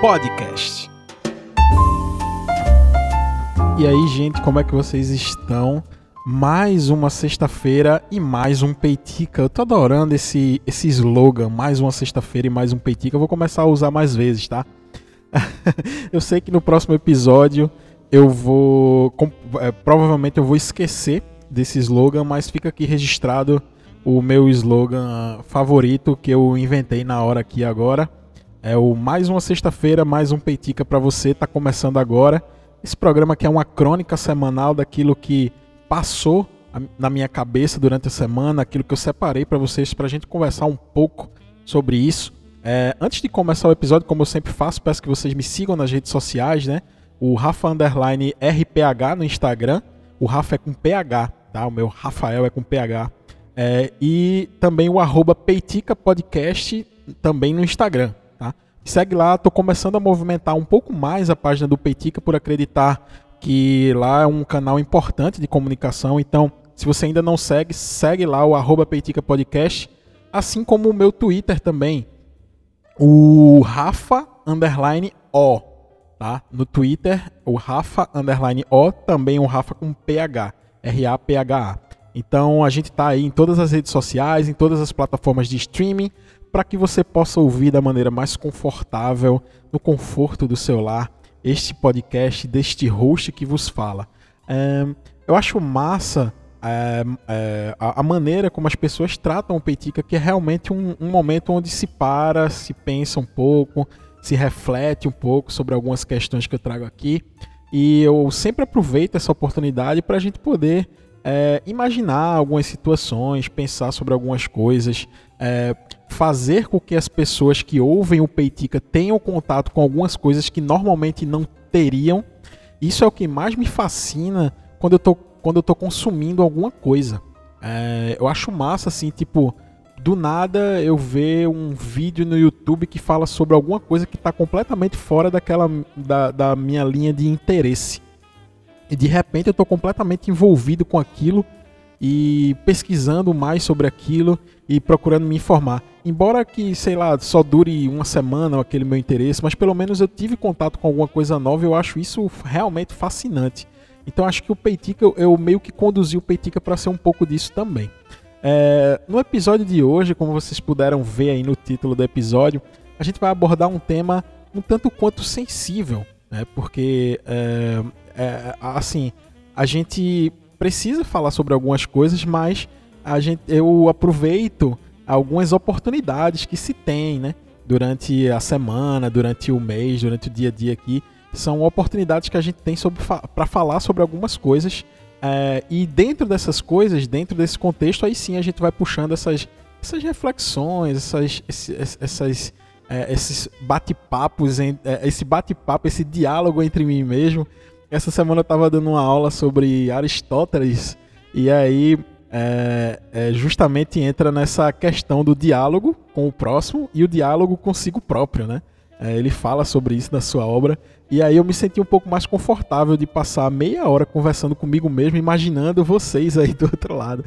Podcast. E aí, gente, como é que vocês estão? Mais uma sexta-feira e mais um Peitica. Eu tô adorando esse, esse slogan, mais uma sexta-feira e mais um Peitica. Eu vou começar a usar mais vezes, tá? eu sei que no próximo episódio eu vou. É, provavelmente eu vou esquecer desse slogan, mas fica aqui registrado o meu slogan favorito que eu inventei na hora aqui agora. É o mais uma sexta-feira, mais um Peitica para você. Tá começando agora. Esse programa que é uma crônica semanal daquilo que passou na minha cabeça durante a semana, aquilo que eu separei para vocês para a gente conversar um pouco sobre isso. É, antes de começar o episódio, como eu sempre faço, peço que vocês me sigam nas redes sociais, né? O Rafa Underline RPH no Instagram. O Rafa é com PH, tá? O meu Rafael é com PH. É, e também o arroba Peitica Podcast também no Instagram. Segue lá, estou começando a movimentar um pouco mais a página do Peitica por acreditar que lá é um canal importante de comunicação. Então, se você ainda não segue, segue lá o arroba Peitica Podcast, assim como o meu Twitter também, o Rafa Underline O. Tá? No Twitter, o Rafa Underline O, também o Rafa com PH, R-A-P-H-A. Então a gente está aí em todas as redes sociais, em todas as plataformas de streaming, para que você possa ouvir da maneira mais confortável, no conforto do seu lar, este podcast deste host que vos fala. É, eu acho massa é, é, a, maneira como as pessoas tratam o Peitica, que é realmente um, um momento onde se para, se pensa um pouco, se reflete um pouco sobre algumas questões que eu trago aqui. E eu sempre aproveito essa oportunidade para a gente poder é, imaginar algumas situações, pensar sobre algumas coisas, é, fazer com que as pessoas que ouvem o Peitica tenham contato com algumas coisas que normalmente não teriam. Isso é o que mais me fascina quando eu tô, quando eu tô consumindo alguma coisa. É, eu acho massa, assim, tipo, do nada eu ver um vídeo no YouTube que fala sobre alguma coisa que está completamente fora daquela da, da minha linha de interesse. E de repente eu estou completamente envolvido com aquilo e pesquisando mais sobre aquilo e procurando me informar. Embora que, sei lá, só dure uma semana aquele meu interesse, mas pelo menos eu tive contato com alguma coisa nova eu acho isso realmente fascinante. Então acho que o Peitica, eu meio que conduzi o Peitica para ser um pouco disso também. É, no episódio de hoje, como vocês puderam ver aí no título do episódio, a gente vai abordar um tema um tanto quanto sensível, né? porque é, é, assim, a gente precisa falar sobre algumas coisas, mas a gente, eu aproveito algumas oportunidades que se tem, né? Durante a semana, durante o mês, durante o dia a dia aqui, são oportunidades que a gente tem para falar sobre algumas coisas. É, e dentro dessas coisas, dentro desse contexto, aí sim a gente vai puxando essas, essas reflexões, essas, esses, essas, é, esses bate-papos, é, esse bate-papo, esse diálogo entre mim mesmo essa semana eu estava dando uma aula sobre Aristóteles e aí é, é, justamente entra nessa questão do diálogo com o próximo e o diálogo consigo próprio, né? É, ele fala sobre isso na sua obra e aí eu me senti um pouco mais confortável de passar meia hora conversando comigo mesmo, imaginando vocês aí do outro lado.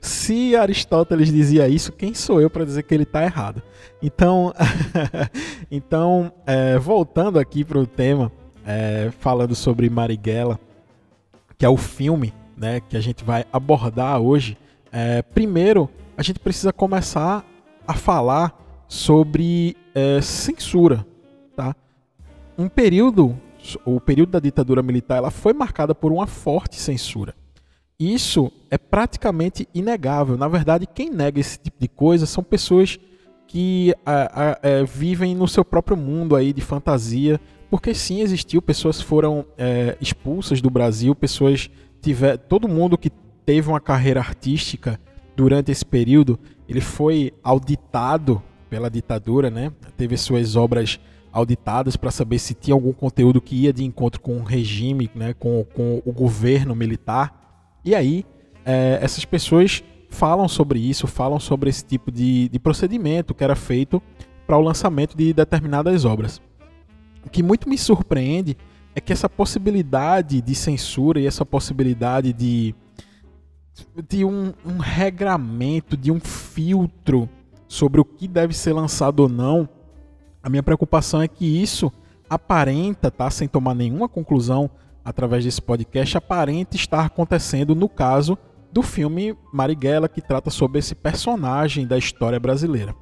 Se Aristóteles dizia isso, quem sou eu para dizer que ele está errado? Então, então é, voltando aqui para o tema, é, falando sobre Marighella, que é o filme né, que a gente vai abordar hoje. É, primeiro, a gente precisa começar a falar sobre é, censura. Tá? Um período, o período da ditadura militar, ela foi marcada por uma forte censura. Isso é praticamente inegável. Na verdade, quem nega esse tipo de coisa são pessoas que a, a, a, é, vivem no seu próprio mundo aí de fantasia, porque sim, existiu, pessoas foram é, expulsas do Brasil, pessoas tiver, todo mundo que teve uma carreira artística durante esse período, ele foi auditado pela ditadura, né? Teve suas obras auditadas para saber se tinha algum conteúdo que ia de encontro com o regime, né? com, com o governo militar. E aí, é, essas pessoas falam sobre isso, falam sobre esse tipo de, de procedimento que era feito para o lançamento de determinadas obras. O que muito me surpreende é que essa possibilidade de censura e essa possibilidade de, de um, um regramento, de um filtro sobre o que deve ser lançado ou não, A minha preocupação é que isso aparenta, tá, sem tomar nenhuma conclusão através desse podcast, aparenta estar acontecendo no caso do filme Marighella, que trata sobre esse personagem da história brasileira.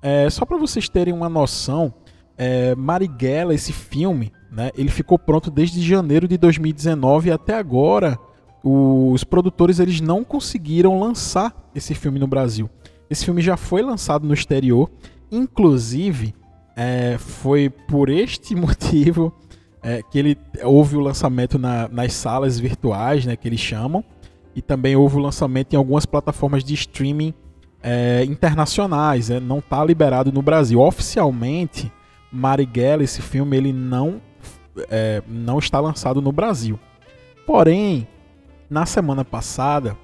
É, só para vocês terem uma noção, é, Marighella, esse filme, né, ele ficou pronto desde janeiro de 2019 e até agora os produtores eles não conseguiram lançar esse filme no Brasil. Esse filme já foi lançado no exterior, inclusive é, foi por este motivo é, que ele houve o lançamento na, nas salas virtuais, né, que eles chamam, e também houve o lançamento em algumas plataformas de streaming é, internacionais, é, não está liberado no Brasil. Oficialmente, Marighella, esse filme, ele não, é, não está lançado no Brasil. Porém, na semana passada,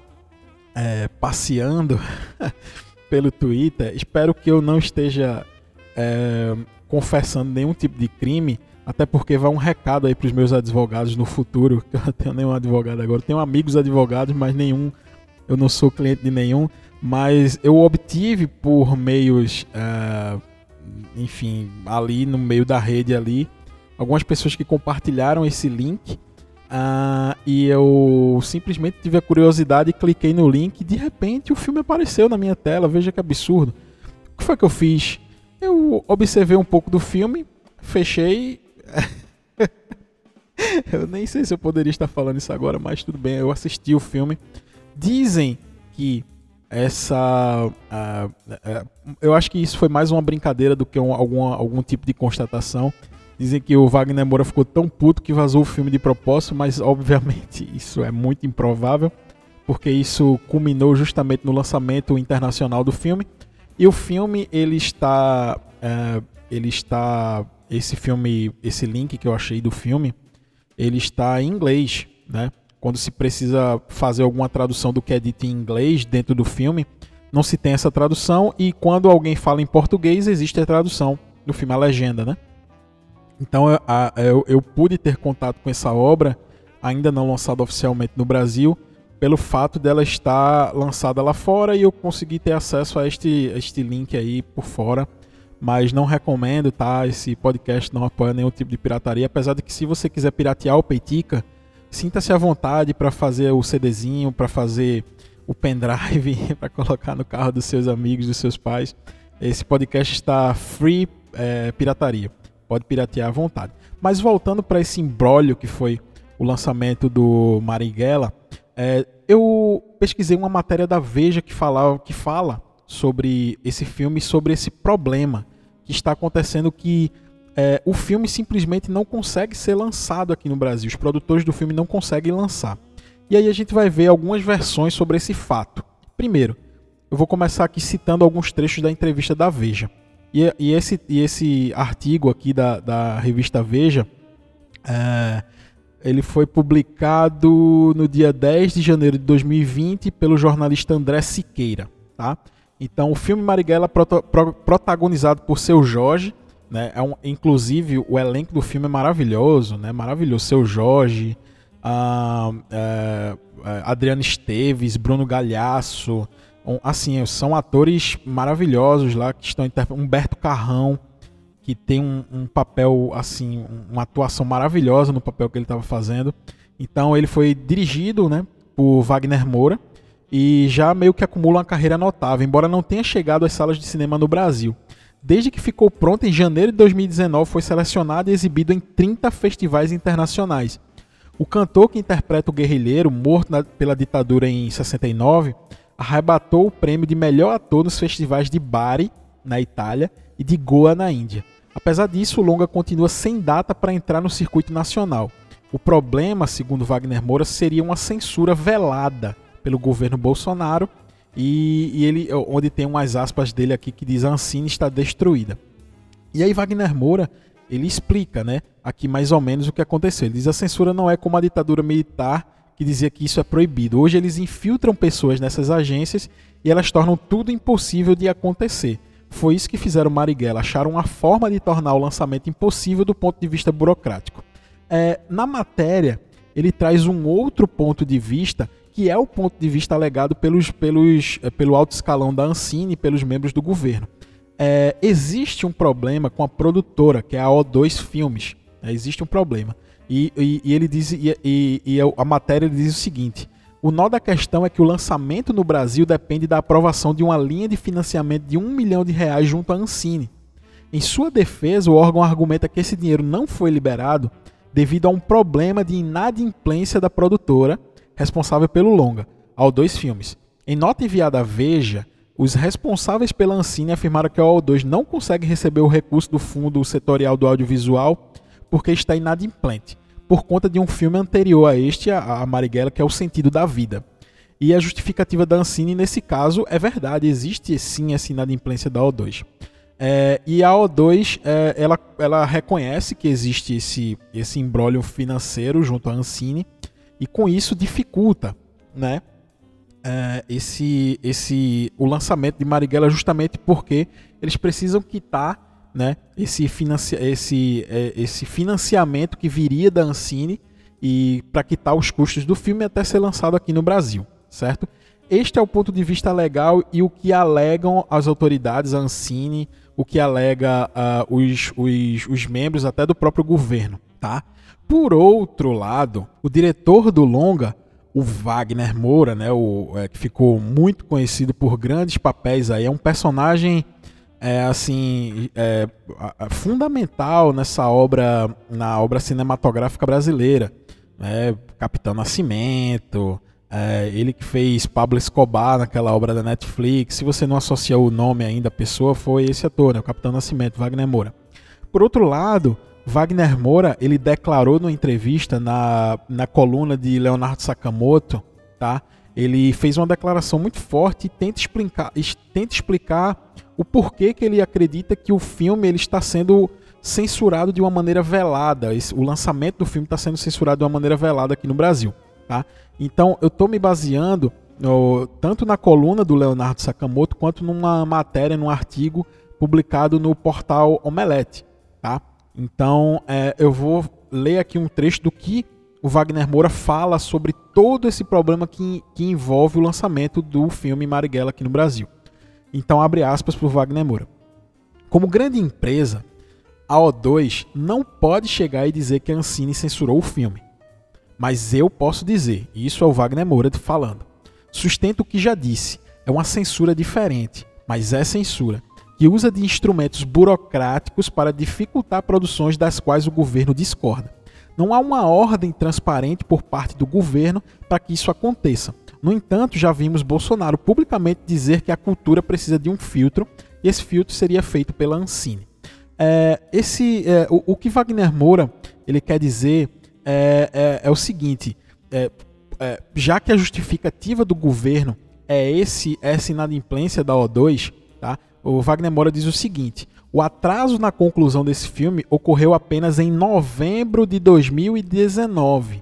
é, passeando pelo Twitter, espero que eu não esteja é, confessando nenhum tipo de crime, até porque vai um recado aí para os meus advogados no futuro, que eu não tenho nenhum advogado agora, tenho amigos advogados, mas nenhum, eu não sou cliente de nenhum mas eu obtive por meios, uh, enfim, ali no meio da rede ali, algumas pessoas que compartilharam esse link uh, e eu simplesmente tive a curiosidade e cliquei no link e de repente o filme apareceu na minha tela, veja que absurdo. O que foi que eu fiz? Eu observei um pouco do filme, fechei. eu nem sei se eu poderia estar falando isso agora, mas tudo bem, eu assisti o filme. Dizem que essa. Uh, uh, eu acho que isso foi mais uma brincadeira do que um, alguma, algum tipo de constatação. Dizem que o Wagner Moura ficou tão puto que vazou o filme de propósito, mas obviamente isso é muito improvável, porque isso culminou justamente no lançamento internacional do filme. E o filme ele está, uh, ele está, esse filme, esse link que eu achei do filme, ele está em inglês, né? Quando se precisa fazer alguma tradução do que é dito em inglês dentro do filme, não se tem essa tradução e quando alguém fala em português existe a tradução do filme, a legenda, né? Então eu, eu, eu pude ter contato com essa obra, ainda não lançada oficialmente no Brasil, pelo fato dela estar lançada lá fora e eu consegui ter acesso a este, a este link aí por fora. Mas não recomendo, tá? Esse podcast não apoia nenhum tipo de pirataria, apesar de que se você quiser piratear o Peitica, sinta-se à vontade para fazer o CDzinho, para fazer o pendrive, para colocar no carro dos seus amigos, dos seus pais. Esse podcast está free é, pirataria. Pode piratear à vontade. Mas voltando para esse embrólio que foi o lançamento do Marighella, é, eu pesquisei uma matéria da Veja que, falava, que fala sobre esse filme, sobre esse problema que está acontecendo que é, o filme simplesmente não consegue ser lançado aqui no Brasil. Os produtores do filme não conseguem lançar. E aí a gente vai ver algumas versões sobre esse fato. Primeiro, eu vou começar aqui citando alguns trechos da entrevista da Veja. E, e esse, e esse artigo aqui da, da revista Veja, é, ele foi publicado no dia 10 de janeiro de 2020 pelo jornalista André Siqueira. Tá? Então, o filme Marighella, proto, pro, protagonizado por seu Jorge, né? É um, inclusive, o elenco do filme é maravilhoso, né? Maravilhoso. Seu Jorge, a, é, é, Adriano Esteves, Bruno Galhaço. Um, assim, são atores maravilhosos lá que estão interpretando. Humberto Carrão, que tem um, um, papel, assim, uma atuação maravilhosa no papel que ele estava fazendo. Então, ele foi dirigido, né? Por Wagner Moura e já meio que acumula uma carreira notável, embora não tenha chegado às salas de cinema no Brasil. Desde que ficou pronto em janeiro de 2019, foi selecionado e exibido em 30 festivais internacionais. O cantor que interpreta o guerrilheiro, morto na, pela ditadura em 69, arrebatou o prêmio de melhor ator nos festivais de Bari, na Itália, e de Goa, na Índia. Apesar disso, o longa continua sem data para entrar no circuito nacional. O problema, segundo Wagner Moura, seria uma censura velada pelo governo Bolsonaro e, e, ele, onde tem umas aspas dele aqui que diz a Ancine está destruída. E aí Wagner Moura, ele explica, né, aqui mais ou menos o que aconteceu. Ele diz a censura não é como a ditadura militar que dizia que isso é proibido. Hoje eles infiltram pessoas nessas agências e elas tornam tudo impossível de acontecer. Foi isso que fizeram Marighella, acharam uma forma de tornar o lançamento impossível do ponto de vista burocrático. É, na matéria, ele traz um outro ponto de vista que é o ponto de vista alegado pelos, pelos, eh, pelo alto escalão da Ancine e pelos membros do governo. é, existe um problema com a produtora, que é a O2 Filmes. É, existe um problema. E, e, e ele diz, e, e, a matéria diz o seguinte: o nó da questão é que o lançamento no Brasil depende da aprovação de uma linha de financiamento de um milhão de reais junto à Ancine. Em sua defesa, o órgão argumenta que esse dinheiro não foi liberado devido a um problema de inadimplência da produtora responsável pelo longa, ao dois filmes. Em nota enviada à Veja, os responsáveis pela Ancine afirmaram que a O2 não consegue receber o recurso do Fundo Setorial do Audiovisual porque está inadimplente por conta de um filme anterior a este, a Marighella, que é O Sentido da Vida. E a justificativa da Ancine, nesse caso, é verdade, existe sim essa inadimplência da O2. É, e a O2, é, ela, ela reconhece que existe esse, esse embrólio financeiro junto à Ancine, e com isso dificulta né, é, esse, esse, o lançamento de Marighella justamente porque eles precisam quitar né, esse, financi esse, é, esse financiamento que viria da Ancine e para quitar os custos do filme até ser lançado aqui no Brasil, certo? Este é o ponto de vista legal e o que alegam as autoridades, a Ancine, o que alega uh, os, os, os membros até do próprio governo, tá? Por outro lado, o diretor do longa, o Wagner Moura, né, o, é, que ficou muito conhecido por grandes papéis aí, é um personagem é assim é, fundamental nessa obra na obra cinematográfica brasileira né? Capitão Nascimento é, ele que fez Pablo Escobar naquela obra da Netflix se você não associa o nome ainda à pessoa foi esse ator né? o Capitão Nascimento Wagner Moura por outro lado Wagner Moura ele declarou numa entrevista na, na coluna de Leonardo Sakamoto tá ele fez uma declaração muito forte e tenta explicar, tenta explicar o porquê que ele acredita que o filme ele está sendo censurado de uma maneira velada. O lançamento do filme está sendo censurado de uma maneira velada aqui no Brasil. Tá? Então eu estou me baseando no, tanto na coluna do Leonardo Sakamoto quanto numa matéria, num artigo publicado no portal Omelete. Tá? Então é, eu vou ler aqui um trecho do que o Wagner Moura fala sobre todo esse problema que, que envolve o lançamento do filme Marighella aqui no Brasil. Então, abre aspas para o Wagner Moura. Como grande empresa, a O2 não pode chegar e dizer que a Ancine censurou o filme. Mas eu posso dizer, e isso é o Wagner Moura falando. Sustento o que já disse, é uma censura diferente, mas é censura, que usa de instrumentos burocráticos para dificultar produções das quais o governo discorda. Não há uma ordem transparente por parte do governo para que isso aconteça. No entanto, já vimos Bolsonaro publicamente dizer que a cultura precisa de um filtro e esse filtro seria feito pela Ancine. É, esse, é, o, o, que Wagner Moura ele quer dizer é, é, é o seguinte: é, é, já que a justificativa do governo é esse essa inadimplência da O2, tá? O Wagner Moura diz o seguinte: o atraso na conclusão desse filme ocorreu apenas em novembro de 2019,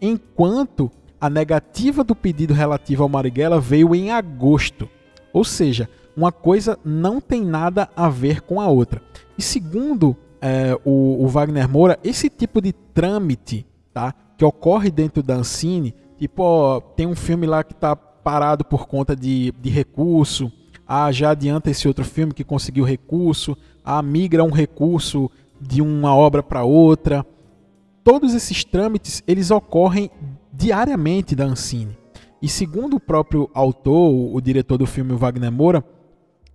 enquanto a negativa do pedido relativo ao Marighella veio em agosto. Ou seja, uma coisa não tem nada a ver com a outra. E segundo é, o, o, Wagner Moura, esse tipo de trâmite tá, que ocorre dentro da Ancine, tipo, ó, tem um filme lá que está parado por conta de, de recurso, ah, já adianta esse outro filme que conseguiu recurso, ah, migra um recurso de uma obra para outra. Todos esses trâmites, eles ocorrem diariamente da Ancine. E segundo o próprio autor, o diretor do filme Wagner Moura,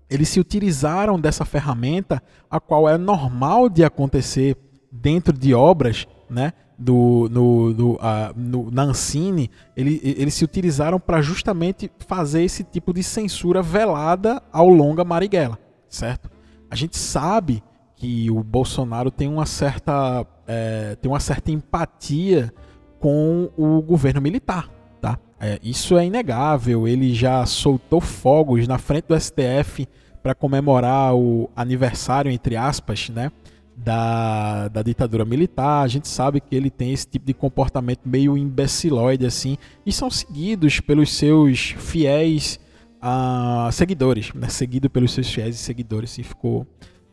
eles se utilizaram dessa ferramenta, a qual é normal de acontecer dentro de obras, né? Do, no, do, uh, no, na Ancine, ele, eles se utilizaram para justamente fazer esse tipo de censura velada ao longa Marighella, certo? A gente sabe que o Bolsonaro tem uma certa, é, tem uma certa empatia com o governo militar. Tá? É, isso é inegável. Ele já soltou fogos na frente do STF para comemorar o aniversário, entre aspas, né, da, da ditadura militar. A gente sabe que ele tem esse tipo de comportamento meio imbecilóide assim, e são seguidos pelos seus fiéis uh, seguidores, né, seguido pelos seus fiéis e seguidores. E ficou,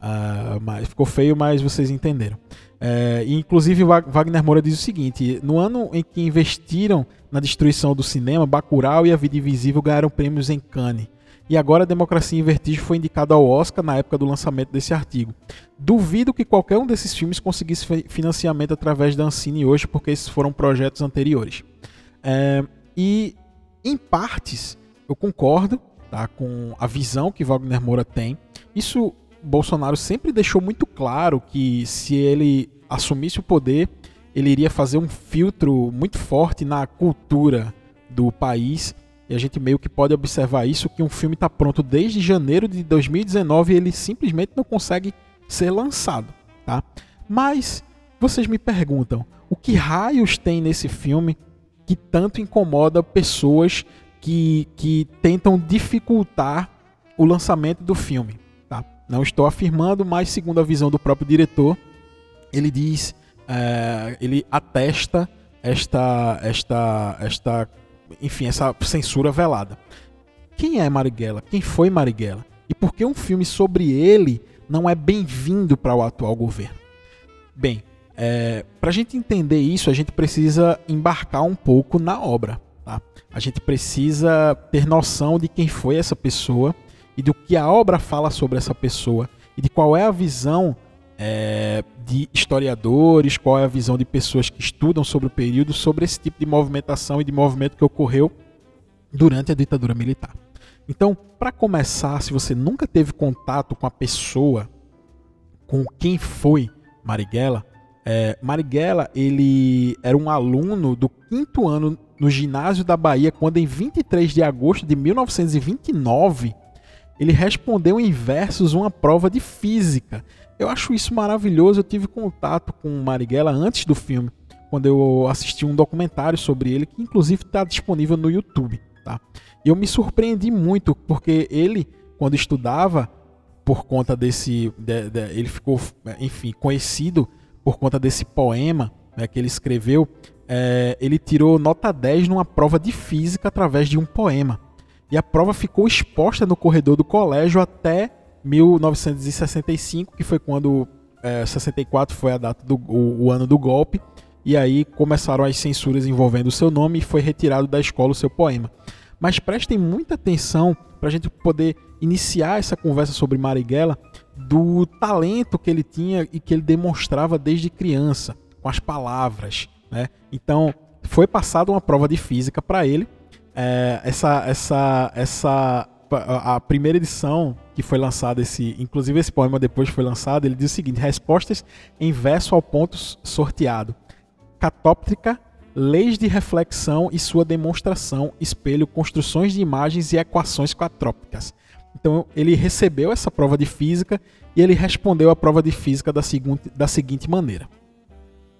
uh, mais, ficou feio, mas vocês entenderam. É, inclusive, Wagner Moura diz o seguinte: no ano em que investiram na destruição do cinema, Bacurau e A Vida Invisível ganharam prêmios em Cannes. E agora Democracia em Vertigem foi indicado ao Oscar na época do lançamento desse artigo. Duvido que qualquer um desses filmes conseguisse financiamento através da Ancine hoje, porque esses foram projetos anteriores. É, e, em partes, eu concordo tá, com a visão que Wagner Moura tem. Isso Bolsonaro sempre deixou muito claro que se ele assumisse o poder, ele iria fazer um filtro muito forte na cultura do país. E a gente meio que pode observar isso que um filme está pronto desde janeiro de 2019 e ele simplesmente não consegue ser lançado, tá? Mas vocês me perguntam, o que raios tem nesse filme que tanto incomoda pessoas que, que tentam dificultar o lançamento do filme? Tá? Não estou afirmando, mas segundo a visão do próprio diretor, ele diz é, ele atesta esta, esta, esta, enfim, essa censura velada. Quem é Marighella? Quem foi Marighella? E por que um filme sobre ele não é bem-vindo para o atual governo? Bem, é, para a gente entender isso, a gente precisa embarcar um pouco na obra. Tá? A gente precisa ter noção de quem foi essa pessoa e do que a obra fala sobre essa pessoa e de qual é a visão é, de historiadores, qual é a visão de pessoas que estudam sobre o período, sobre esse tipo de movimentação e de movimento que ocorreu durante a ditadura militar. Então, para começar, se você nunca teve contato com a pessoa, com quem foi Marighella, é, Marighella ele era um aluno do quinto ano no ginásio da Bahia, quando em 23 de agosto de 1929 ele respondeu em versos uma prova de física eu acho isso maravilhoso. Eu tive contato com Marighella antes do filme, quando eu assisti um documentário sobre ele, que inclusive está disponível no YouTube. Tá? E eu me surpreendi muito, porque ele, quando estudava, por conta desse. De, de, ele ficou, enfim, conhecido por conta desse poema né, que ele escreveu. É, ele tirou nota 10 numa prova de física através de um poema. E a prova ficou exposta no corredor do colégio até 1965, que foi quando é, 64 foi a data do o, o, ano do golpe, e aí começaram as censuras envolvendo o seu nome e foi retirado da escola o seu poema. Mas prestem muita atenção para a gente poder iniciar essa conversa sobre Marighella do talento que ele tinha e que ele demonstrava desde criança, com as palavras. Né? Então, foi passada uma prova de física para ele. É, essa, essa, essa a primeira edição que foi lançada esse, inclusive esse poema depois foi lançado, ele diz o seguinte: respostas em verso ao ponto sorteado. Catóptrica, leis de reflexão e sua demonstração, espelho, construções de imagens e equações quatrópicas. Então ele recebeu essa prova de física e ele respondeu a prova de física da seguinte, da seguinte maneira: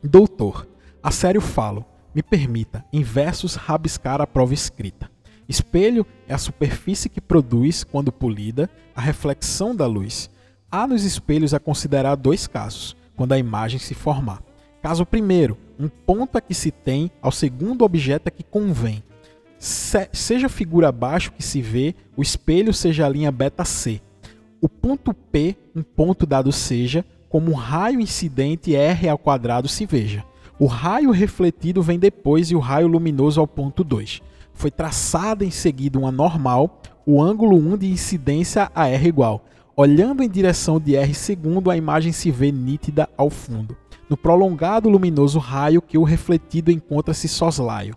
Doutor, a sério falo, me permita, em versos, rabiscar a prova escrita. Espelho é a superfície que produz, quando polida, a reflexão da luz. Há nos espelhos a considerar dois casos, quando a imagem se formar. Caso primeiro, um ponto a que se tem, ao segundo objeto a que convém. Se, seja a figura abaixo que se vê, o espelho seja a linha beta C. O ponto P, um ponto dado seja, como um raio incidente R ao quadrado se veja. O raio refletido vem depois e o raio luminoso ao ponto 2 foi traçada em seguida uma normal, o ângulo 1 de incidência a R igual. Olhando em direção de R segundo, a imagem se vê nítida ao fundo. No prolongado luminoso raio que o refletido encontra-se soslaio.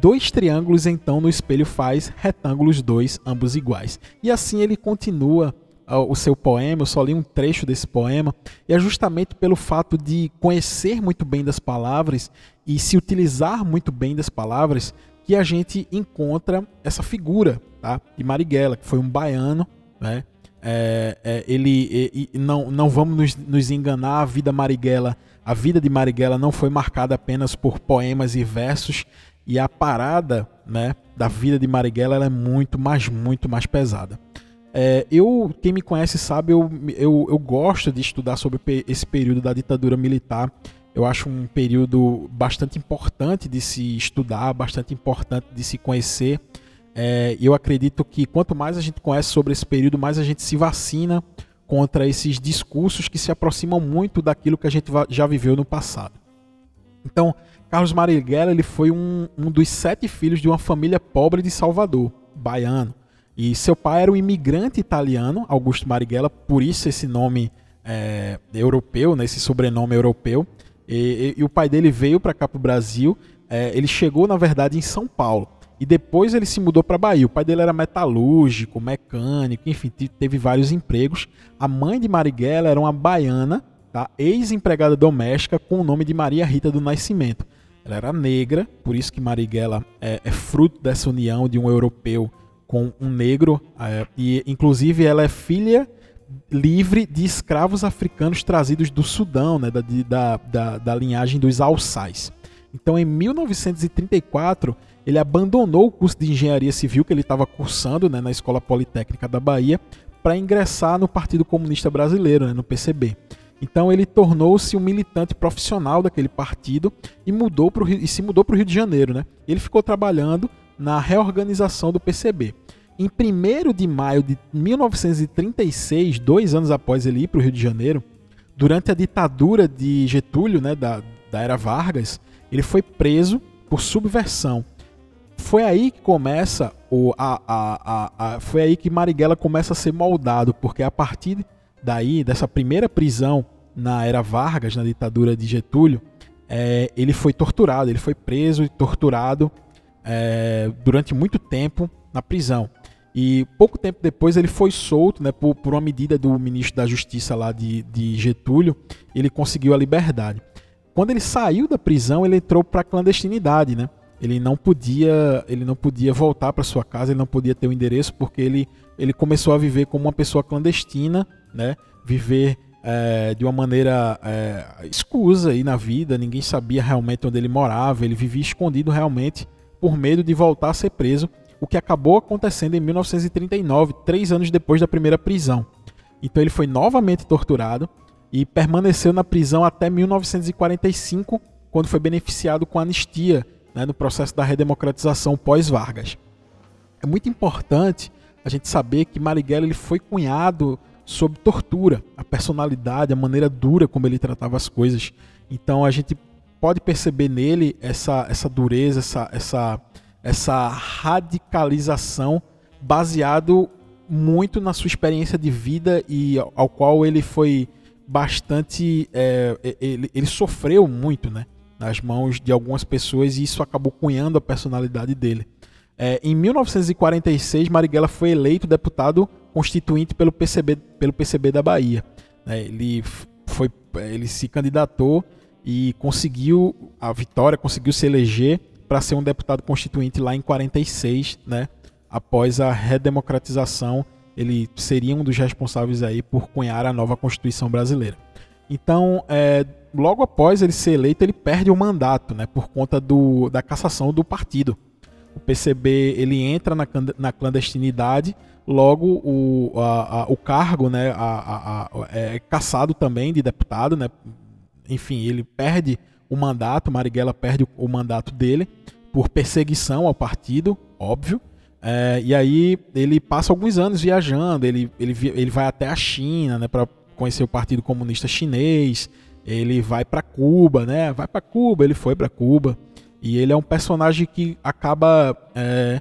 Dois triângulos então no espelho faz retângulos dois, ambos iguais. E assim ele continua o seu poema, eu só li um trecho desse poema, e é justamente pelo fato de conhecer muito bem das palavras e se utilizar muito bem das palavras que a gente encontra essa figura tá? de Marighella, que foi um baiano, né? É, é, ele e, não, não vamos nos, nos, enganar, a vida Marighella, a vida de Marighella não foi marcada apenas por poemas e versos, e a parada né, da vida de Marighella é muito, mas muito mais pesada. É, eu, quem me conhece sabe, eu, eu, eu gosto de estudar sobre esse período da ditadura militar eu acho um período bastante importante de se estudar, bastante importante de se conhecer. É, eu acredito que quanto mais a gente conhece sobre esse período, mais a gente se vacina contra esses discursos que se aproximam muito daquilo que a gente já viveu no passado. Então, Carlos Marighella ele foi um, um dos sete filhos de uma família pobre de Salvador, baiano. E seu pai era um imigrante italiano, Augusto Marighella, por isso esse nome é, europeu, né, esse sobrenome europeu. E, e, e o pai dele veio para cá para o Brasil. É, ele chegou, na verdade, em São Paulo. E depois ele se mudou para Bahia. O pai dele era metalúrgico, mecânico, enfim, teve vários empregos. A mãe de Marighella era uma baiana, tá? ex-empregada doméstica, com o nome de Maria Rita do Nascimento. Ela era negra, por isso que Marighella é, é fruto dessa união de um europeu com um negro. É, e inclusive ela é filha livre de escravos africanos trazidos do Sudão, né, da, da, da, da linhagem dos Alçais. Então, em 1934, ele abandonou o curso de engenharia civil que ele estava cursando né, na Escola Politécnica da Bahia para ingressar no Partido Comunista Brasileiro, né, no PCB. Então ele tornou-se um militante profissional daquele partido e mudou pro Rio, e se mudou para o Rio de Janeiro. Né? Ele ficou trabalhando na reorganização do PCB. Em 1 de maio de 1936, dois anos após ele ir para o Rio de Janeiro, durante a ditadura de Getúlio, né, da, da era Vargas, ele foi preso por subversão. Foi aí que começa o, a, a, a, a, foi aí que Marighella começa a ser moldado, porque a partir daí, dessa primeira prisão na era Vargas, na ditadura de Getúlio, é, ele foi torturado, ele foi preso e torturado é, durante muito tempo na prisão. E pouco tempo depois ele foi solto, né, por, por uma medida do ministro da Justiça lá de, de Getúlio, ele conseguiu a liberdade. Quando ele saiu da prisão, ele entrou para clandestinidade, né? Ele não podia, ele não podia voltar para sua casa, ele não podia ter o um endereço porque ele, ele começou a viver como uma pessoa clandestina, né? Viver é, de uma maneira é, escusa aí na vida, ninguém sabia realmente onde ele morava, ele vivia escondido realmente por medo de voltar a ser preso, o que acabou acontecendo em 1939, três anos depois da primeira prisão. Então ele foi novamente torturado, e permaneceu na prisão até 1945, quando foi beneficiado com anistia né, no processo da redemocratização pós-Vargas. É muito importante a gente saber que Marighella ele foi cunhado sob tortura, a personalidade, a maneira dura como ele tratava as coisas. Então a gente pode perceber nele essa, essa dureza, essa, essa, essa radicalização baseado muito na sua experiência de vida e ao qual ele foi bastante. É, ele, ele sofreu muito, né? Nas mãos de algumas pessoas e isso acabou cunhando a personalidade dele. É, em 1946, Marighella foi eleito deputado constituinte pelo PCB, pelo PCB da Bahia. É, ele, foi, ele se candidatou e conseguiu a vitória, conseguiu se eleger para ser um deputado constituinte lá em 46, né? após a redemocratização ele seria um dos responsáveis aí por cunhar a nova Constituição brasileira. Então, é, logo após ele ser eleito, ele perde o mandato, né, por conta do, da cassação do partido. O PCB ele entra na, na clandestinidade, logo o, a, a, o cargo né, a, é cassado também de deputado, né, enfim, ele perde o mandato, Marighella perde o, mandato dele por perseguição ao partido, óbvio, é, e aí ele passa alguns anos viajando, ele, ele, ele vai até a China, né, para conhecer o Partido Comunista Chinês. Ele vai para Cuba, né? Vai para Cuba, ele foi para Cuba. E ele é um personagem que acaba é,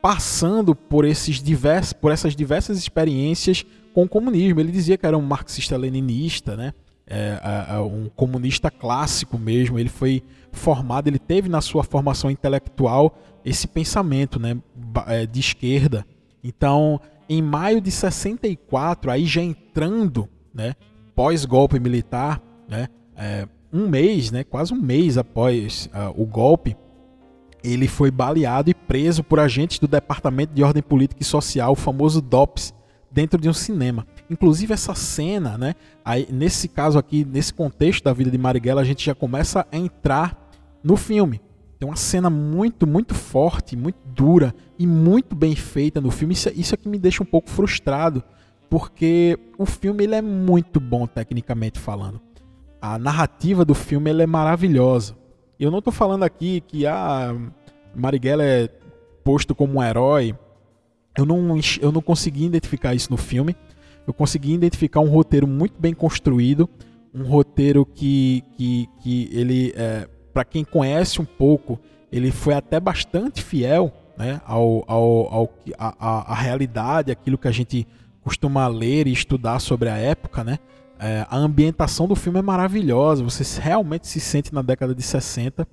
passando por esses diversos, por essas diversas experiências com o comunismo. Ele dizia que era um marxista-leninista, né? É, é, um comunista clássico mesmo. Ele foi formado, ele teve na sua formação intelectual esse pensamento né, é, de esquerda. Então, em maio de 64, aí já entrando, né, pós-golpe militar, né, é, um mês, né, quase um mês após uh, o golpe, ele foi baleado e preso por agentes do Departamento de Ordem Política e Social, o famoso DOPS, dentro de um cinema. Inclusive essa cena, né, aí, nesse caso aqui, nesse contexto da vida de Marighella, a gente já começa a entrar no filme. Tem uma cena muito, muito forte, muito dura e muito bem feita no filme. Isso, isso é que me deixa um pouco frustrado, porque o filme ele é muito bom tecnicamente falando. A narrativa do filme ele é maravilhosa. Eu não estou falando aqui que a ah, Marighella é posto como um herói. Eu não, eu não consegui identificar isso no filme. Eu consegui identificar um roteiro muito bem construído, um roteiro que, que, que ele é, para quem conhece um pouco, ele foi até bastante fiel né, ao, ao, ao a, a, a, realidade, aquilo que a gente costuma ler e estudar sobre a época, né? É, a ambientação do filme é maravilhosa, você realmente se sente na década de 60.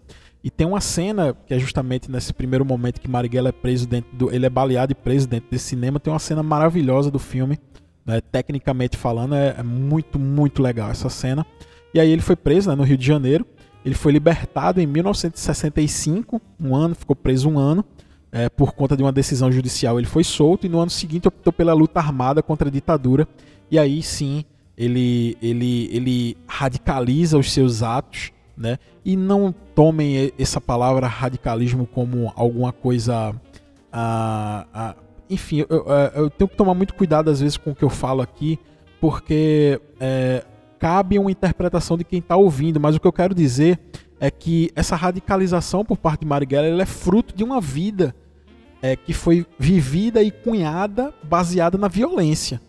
E tem uma cena que é justamente nesse primeiro momento que Marighella é preso dentro do. Ele é baleado e preso dentro desse cinema. Tem uma cena maravilhosa do filme. Né, tecnicamente falando, é, é, muito, muito legal essa cena. E aí ele foi preso né, no Rio de Janeiro. Ele foi libertado em 1965, um ano, ficou preso um ano. É, por conta de uma decisão judicial, ele foi solto e no ano seguinte optou pela luta armada contra a ditadura. E aí sim ele, ele, ele radicaliza os seus atos, né? E não tomem essa palavra radicalismo como alguma coisa. Ah, ah, enfim, eu, eu, eu, tenho que tomar muito cuidado às vezes com o que eu falo aqui, porque é, cabe uma interpretação de quem está ouvindo, mas o que eu quero dizer é que essa radicalização por parte de Marighella é fruto de uma vida é, que foi vivida e cunhada baseada na violência.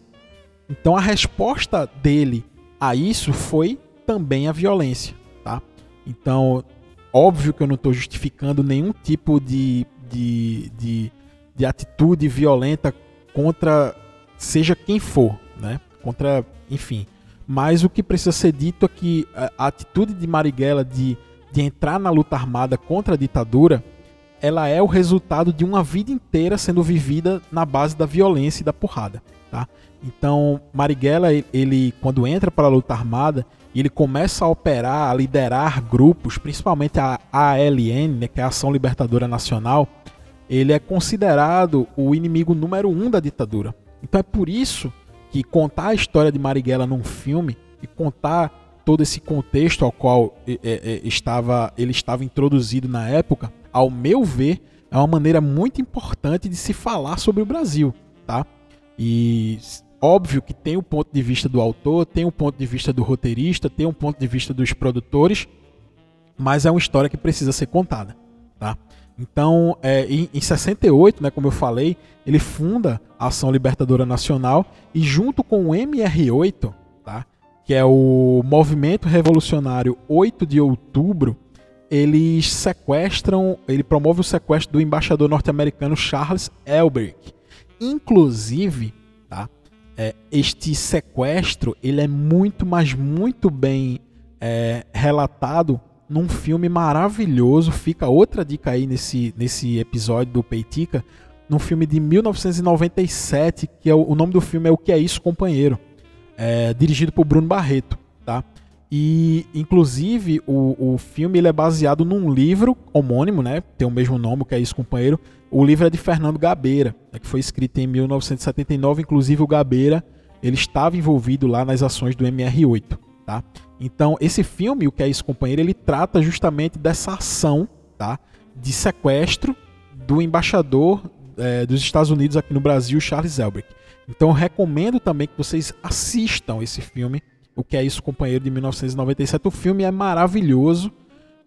Então a resposta dele a isso foi também a violência, tá? Então, óbvio que eu não estou justificando nenhum tipo de, de, de, de, atitude violenta contra seja quem for, né? Contra, enfim. Mas o que precisa ser dito é que a atitude de Marighella de, de entrar na luta armada contra a ditadura, ela é o resultado de uma vida inteira sendo vivida na base da violência e da porrada, tá? Então, Marighella, ele quando entra para a luta armada, ele começa a operar, a liderar grupos, principalmente a ALN, né, que é a Ação Libertadora Nacional, ele é considerado o inimigo número um da ditadura. Então é por isso que contar a história de Marighella num filme e contar todo esse contexto ao qual estava, ele estava introduzido na época, ao meu ver, é uma maneira muito importante de se falar sobre o Brasil, tá? E Óbvio que tem o ponto de vista do autor, tem o ponto de vista do roteirista, tem o ponto de vista dos produtores, mas é uma história que precisa ser contada, tá? Então, é, em, em 68, né, como eu falei, ele funda a Ação Libertadora Nacional e junto com o MR8, tá, que é o Movimento Revolucionário 8 de Outubro, eles sequestram, ele promove o sequestro do embaixador norte-americano Charles Elbrick. Inclusive, é, este sequestro ele é muito, mas muito bem é, relatado num filme maravilhoso. Fica outra dica aí nesse, nesse episódio do Peitica, num filme de 1997, que é o, o nome do filme é O Que É Isso, Companheiro, é, dirigido por Bruno Barreto, tá? E, inclusive, o, o filme ele é baseado num livro homônimo, né? Tem o mesmo nome, O Que É Isso, Companheiro, o livro é de Fernando Gabeira, né, que foi escrito em 1979. Inclusive, o Gabeira ele estava envolvido lá nas ações do MR8. Tá? Então, esse filme, O Que É Isso, Companheiro, ele trata justamente dessa ação tá? de sequestro do embaixador é, dos Estados Unidos aqui no Brasil, Charles Elbrick. Então, eu recomendo também que vocês assistam esse filme, O Que É Isso, Companheiro, de 1997. O filme é maravilhoso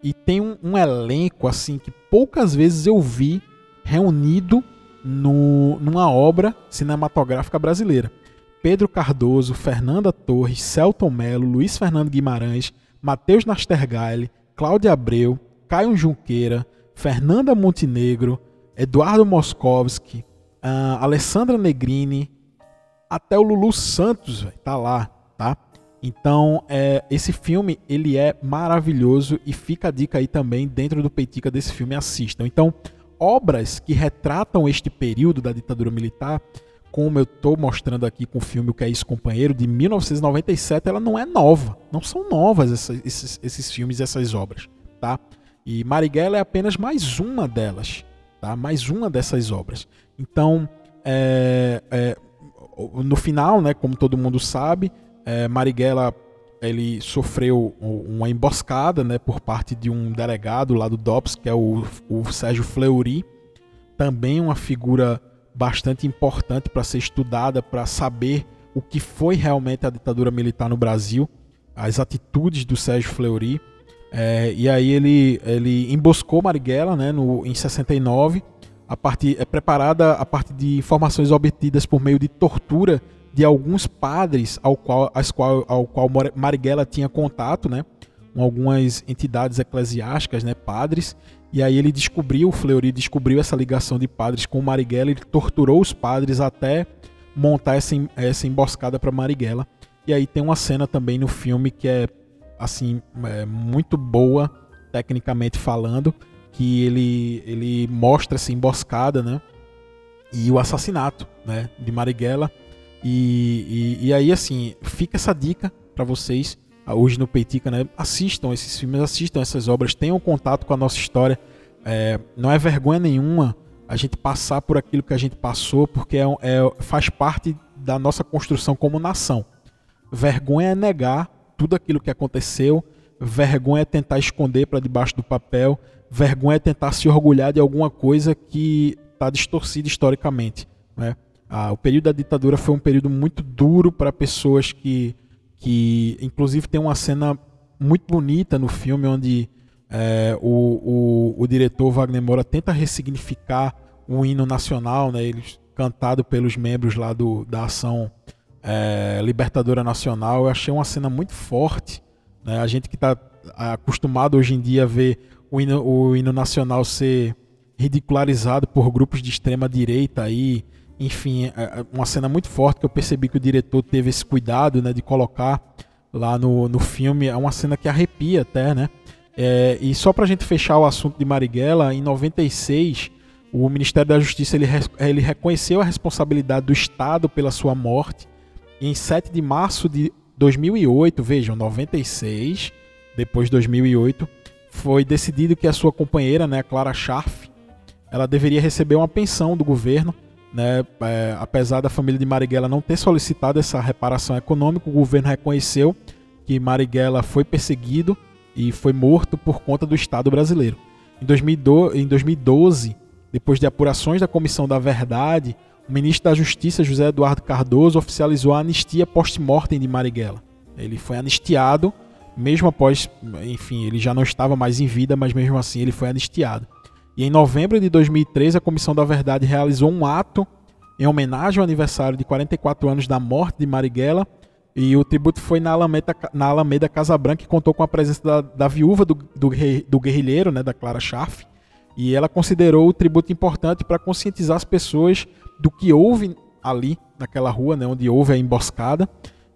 e tem um, um elenco assim que poucas vezes eu vi reunido no, numa obra cinematográfica brasileira. Pedro Cardoso, Fernanda Torres, Celton Mello, Luiz Fernando Guimarães, Matheus Nastergaile, Cláudia Abreu, Caio Junqueira, Fernanda Montenegro, Eduardo Moskovski, uh, Alessandra Negrini, até o Lulu Santos, véio, tá lá, tá? Então, é, esse filme, ele é maravilhoso e fica a dica aí também dentro do Peitica desse filme, assistam. Então, obras que retratam este período da ditadura militar, como eu estou mostrando aqui com o filme O Que É Isso, Companheiro, de 1997, ela não é nova. Não são novas essas, esses, esses filmes, essas obras. Tá? E Marighella é apenas mais uma delas. Tá? Mais uma dessas obras. Então, é, é, no final, né, como todo mundo sabe, é, Marighella ele sofreu uma emboscada né, por parte de um delegado lá do DOPS, que é o, o Sérgio Fleury, também uma figura bastante importante para ser estudada, para saber o que foi realmente a ditadura militar no Brasil, as atitudes do Sérgio Fleury. É, e aí ele, ele emboscou Marighella né, no, em 69, a partir, é preparada a partir de informações obtidas por meio de tortura de alguns padres ao qual, as qual, ao qual Marighella tinha contato, né? Com algumas entidades eclesiásticas, né? Padres. E aí ele descobriu, Fleury descobriu essa ligação de padres com Marighella, ele torturou os padres até montar essa, essa emboscada para Marighella. E aí tem uma cena também no filme que é assim é muito boa tecnicamente falando, que ele ele mostra essa emboscada, né? E o assassinato, né, de Marighella. E, e, e aí assim fica essa dica para vocês hoje no Peitica, né? Assistam esses filmes, assistam essas obras, tenham contato com a nossa história. É, não é vergonha nenhuma a gente passar por aquilo que a gente passou, porque é, é, faz parte da nossa construção como nação. Vergonha é negar tudo aquilo que aconteceu, vergonha é tentar esconder para debaixo do papel, vergonha é tentar se orgulhar de alguma coisa que está distorcida historicamente. Né? Ah, o período da ditadura foi um período muito duro para pessoas que que inclusive tem uma cena muito bonita no filme onde é, o, o, o, diretor Wagner Moura tenta ressignificar o hino nacional, né, eles, cantado pelos membros lá do, da ação é, libertadora nacional. Eu achei uma cena muito forte. Né, a gente que está acostumado hoje em dia a ver o hino, o hino nacional ser ridicularizado por grupos de extrema direita aí, enfim, é, é uma cena muito forte que eu percebi que o diretor teve esse cuidado, né, de colocar lá no, no filme. É uma cena que arrepia até, né? É, e só para a gente fechar o assunto de Marighella, em 96, o Ministério da Justiça ele, ele reconheceu a responsabilidade do Estado pela sua morte. E em 7 de março de 2008, vejam, 96, depois de 2008, foi decidido que a sua companheira, né, Clara Scharf, ela deveria receber uma pensão do governo né, é, apesar da família de Marighella não ter solicitado essa reparação econômica, o governo reconheceu que Marighella foi perseguido e foi morto por conta do Estado brasileiro. Em 2012, depois de apurações da Comissão da Verdade, o ministro da Justiça, José Eduardo Cardoso, oficializou a anistia post-mortem de Marighella. Ele foi anistiado, mesmo após, enfim, ele já não estava mais em vida, mas mesmo assim ele foi anistiado. E em novembro de 2013, a Comissão da Verdade realizou um ato em homenagem ao aniversário de 44 anos da morte de Marighella. E o tributo foi na Alameda, na Alameda Casabranca, que contou com a presença da, da viúva do, do, do, guerrilheiro, né, da Clara Schaff. E ela considerou o tributo importante para conscientizar as pessoas do que houve ali, naquela rua, né, onde houve a emboscada.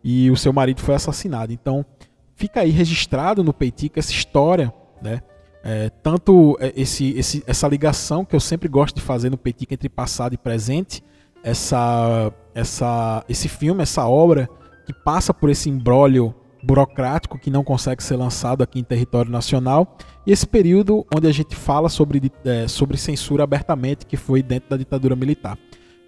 E o seu marido foi assassinado. Então, fica aí registrado no Peitica essa história, né? É, tanto é, esse, esse, essa ligação que eu sempre gosto de fazer no Petica entre passado e presente, essa, essa, esse filme, essa obra que passa por esse imbróglio burocrático que não consegue ser lançado aqui em território nacional, e esse período onde a gente fala sobre, é, sobre censura abertamente, que foi dentro da ditadura militar.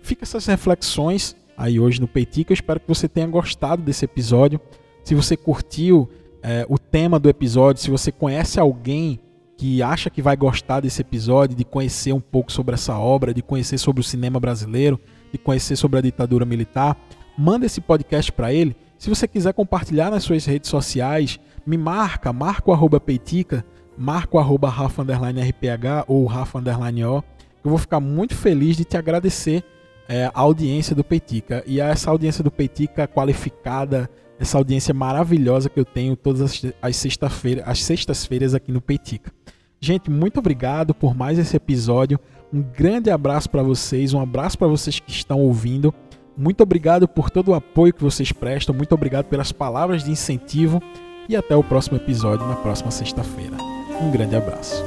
Fica essas reflexões aí hoje no Peitica, eu espero que você tenha gostado desse episódio. Se você curtiu é, o tema do episódio, se você conhece alguém que acha que vai gostar desse episódio, de conhecer um pouco sobre essa obra, de conhecer sobre o cinema brasileiro, de conhecer sobre a ditadura militar, manda esse podcast para ele. Se você quiser compartilhar nas suas redes sociais, me marca, marca o arroba peitica, marca o arroba rafa rph ou rafa o. Eu vou ficar muito feliz de te agradecer é, a audiência do Peitica. E essa audiência do Peitica qualificada, essa audiência maravilhosa que eu tenho todas as, as sextas-feiras as sextas aqui no Peitica. Gente, muito obrigado por mais esse episódio. Um grande abraço para vocês, um abraço para vocês que estão ouvindo. Muito obrigado por todo o apoio que vocês prestam, muito obrigado pelas palavras de incentivo e até o próximo episódio na próxima sexta-feira. Um grande abraço.